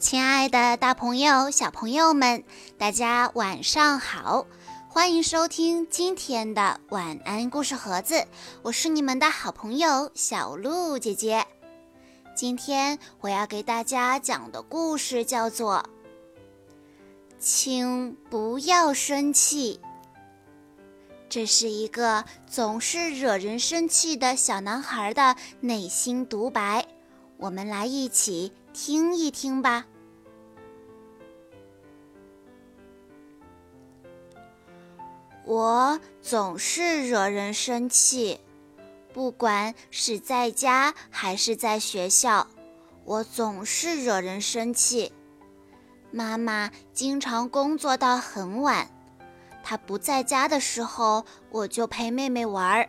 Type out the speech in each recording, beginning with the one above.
亲爱的，大朋友、小朋友们，大家晚上好！欢迎收听今天的晚安故事盒子，我是你们的好朋友小鹿姐姐。今天我要给大家讲的故事叫做《请不要生气》。这是一个总是惹人生气的小男孩的内心独白，我们来一起听一听吧。我总是惹人生气，不管是在家还是在学校，我总是惹人生气。妈妈经常工作到很晚，她不在家的时候，我就陪妹妹玩儿。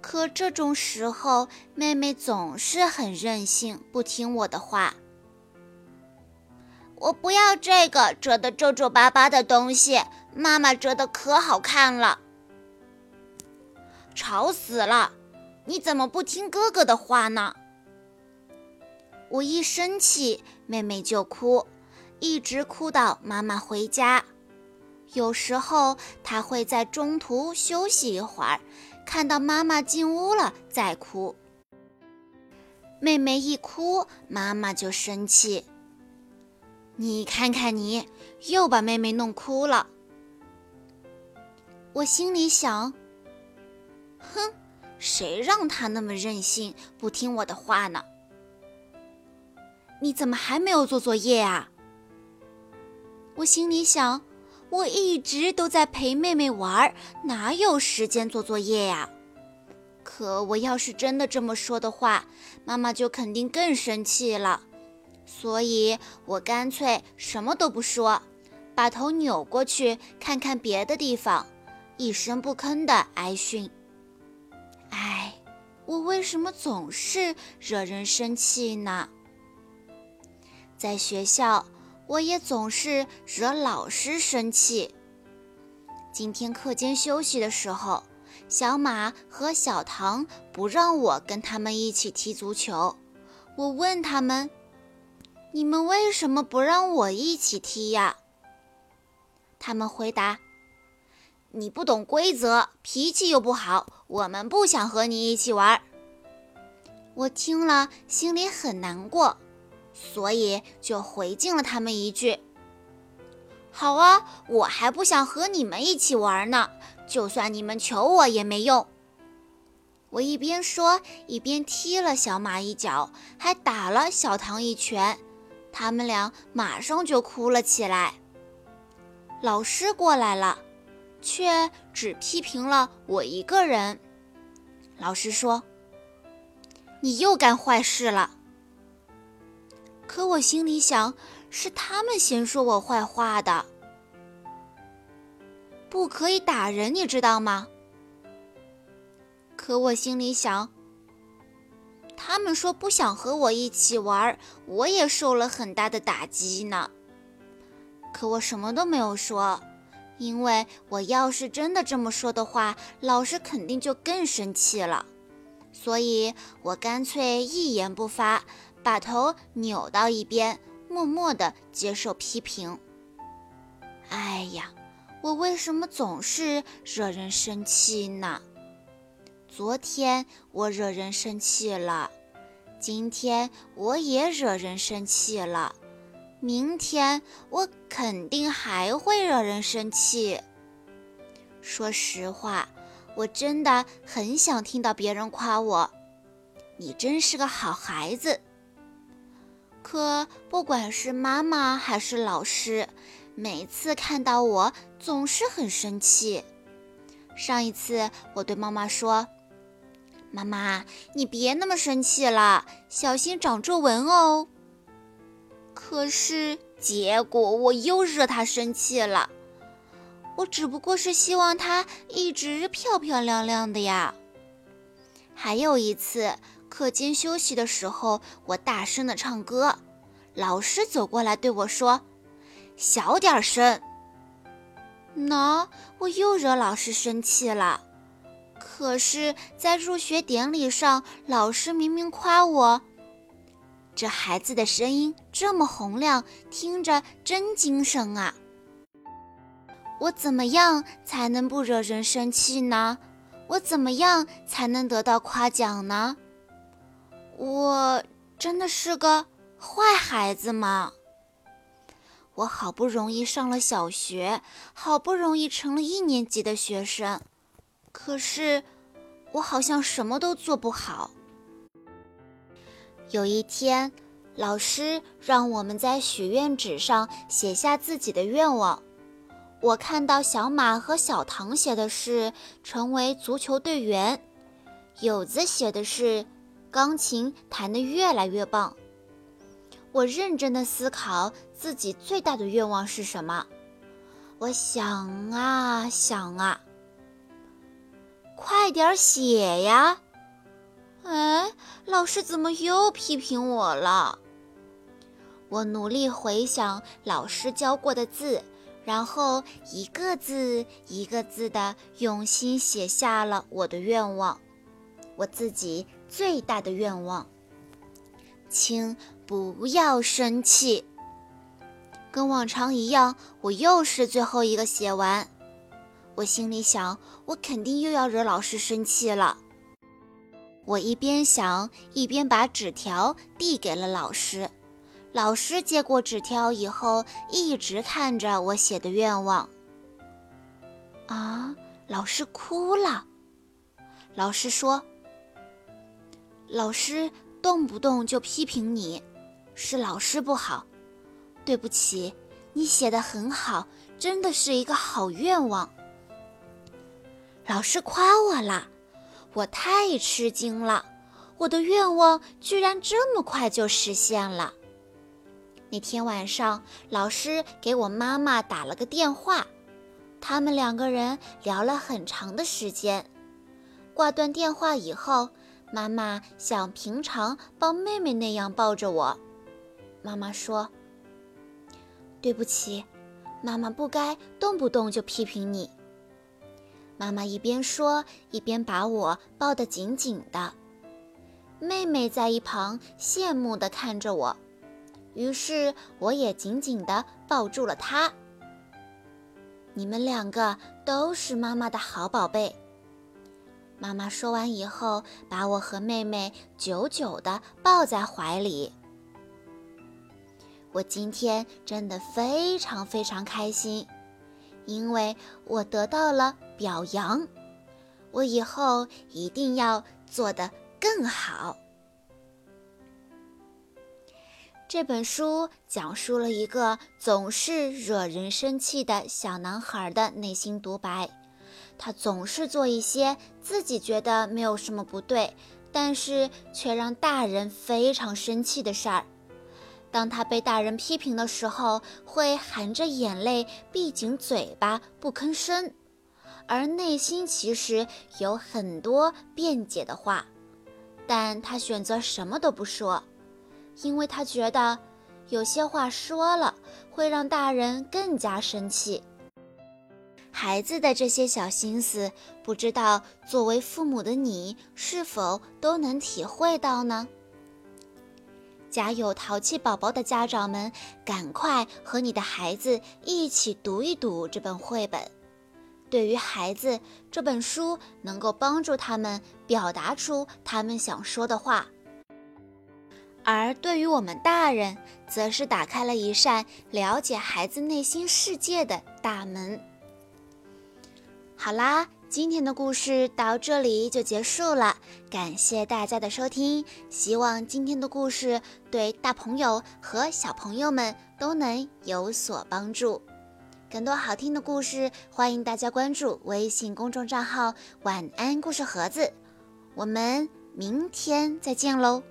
可这种时候，妹妹总是很任性，不听我的话。我不要这个折得皱皱巴巴的东西。妈妈折的可好看了，吵死了！你怎么不听哥哥的话呢？我一生气，妹妹就哭，一直哭到妈妈回家。有时候她会在中途休息一会儿，看到妈妈进屋了再哭。妹妹一哭，妈妈就生气。你看看你，又把妹妹弄哭了。我心里想：“哼，谁让他那么任性，不听我的话呢？”你怎么还没有做作业啊？我心里想：“我一直都在陪妹妹玩，哪有时间做作业呀？”可我要是真的这么说的话，妈妈就肯定更生气了。所以我干脆什么都不说，把头扭过去看看别的地方。一声不吭的挨训。哎，我为什么总是惹人生气呢？在学校，我也总是惹老师生气。今天课间休息的时候，小马和小唐不让我跟他们一起踢足球。我问他们：“你们为什么不让我一起踢呀？”他们回答。你不懂规则，脾气又不好，我们不想和你一起玩。我听了心里很难过，所以就回敬了他们一句：“好啊，我还不想和你们一起玩呢，就算你们求我也没用。”我一边说，一边踢了小马一脚，还打了小唐一拳，他们俩马上就哭了起来。老师过来了。却只批评了我一个人。老师说：“你又干坏事了。”可我心里想，是他们先说我坏话的。不可以打人，你知道吗？可我心里想，他们说不想和我一起玩，我也受了很大的打击呢。可我什么都没有说。因为我要是真的这么说的话，老师肯定就更生气了，所以我干脆一言不发，把头扭到一边，默默地接受批评。哎呀，我为什么总是惹人生气呢？昨天我惹人生气了，今天我也惹人生气了。明天我肯定还会惹人生气。说实话，我真的很想听到别人夸我，你真是个好孩子。可不管是妈妈还是老师，每次看到我总是很生气。上一次我对妈妈说：“妈妈，你别那么生气了，小心长皱纹哦。”可是结果我又惹他生气了。我只不过是希望他一直漂漂亮亮的呀。还有一次课间休息的时候，我大声的唱歌，老师走过来对我说：“小点声。”喏，我又惹老师生气了。可是，在入学典礼上，老师明明夸我。这孩子的声音这么洪亮，听着真精神啊！我怎么样才能不惹人生气呢？我怎么样才能得到夸奖呢？我真的是个坏孩子吗？我好不容易上了小学，好不容易成了一年级的学生，可是我好像什么都做不好。有一天，老师让我们在许愿纸上写下自己的愿望。我看到小马和小唐写的是成为足球队员，友子写的是钢琴弹得越来越棒。我认真的思考自己最大的愿望是什么。我想啊想啊，快点写呀！哎，老师怎么又批评我了？我努力回想老师教过的字，然后一个字一个字的用心写下了我的愿望，我自己最大的愿望。请不要生气。跟往常一样，我又是最后一个写完。我心里想，我肯定又要惹老师生气了。我一边想，一边把纸条递给了老师。老师接过纸条以后，一直看着我写的愿望。啊！老师哭了。老师说：“老师动不动就批评你，是老师不好。对不起，你写的很好，真的是一个好愿望。”老师夸我了。我太吃惊了，我的愿望居然这么快就实现了。那天晚上，老师给我妈妈打了个电话，他们两个人聊了很长的时间。挂断电话以后，妈妈像平常抱妹妹那样抱着我。妈妈说：“对不起，妈妈不该动不动就批评你。”妈妈一边说，一边把我抱得紧紧的。妹妹在一旁羡慕地看着我，于是我也紧紧地抱住了她。你们两个都是妈妈的好宝贝。妈妈说完以后，把我和妹妹久久地抱在怀里。我今天真的非常非常开心。因为我得到了表扬，我以后一定要做得更好。这本书讲述了一个总是惹人生气的小男孩的内心独白，他总是做一些自己觉得没有什么不对，但是却让大人非常生气的事儿。当他被大人批评的时候，会含着眼泪，闭紧嘴巴，不吭声，而内心其实有很多辩解的话，但他选择什么都不说，因为他觉得有些话说了会让大人更加生气。孩子的这些小心思，不知道作为父母的你是否都能体会到呢？家有淘气宝宝的家长们，赶快和你的孩子一起读一读这本绘本。对于孩子，这本书能够帮助他们表达出他们想说的话；而对于我们大人，则是打开了一扇了解孩子内心世界的大门。好啦。今天的故事到这里就结束了，感谢大家的收听。希望今天的故事对大朋友和小朋友们都能有所帮助。更多好听的故事，欢迎大家关注微信公众账号“晚安故事盒子”。我们明天再见喽！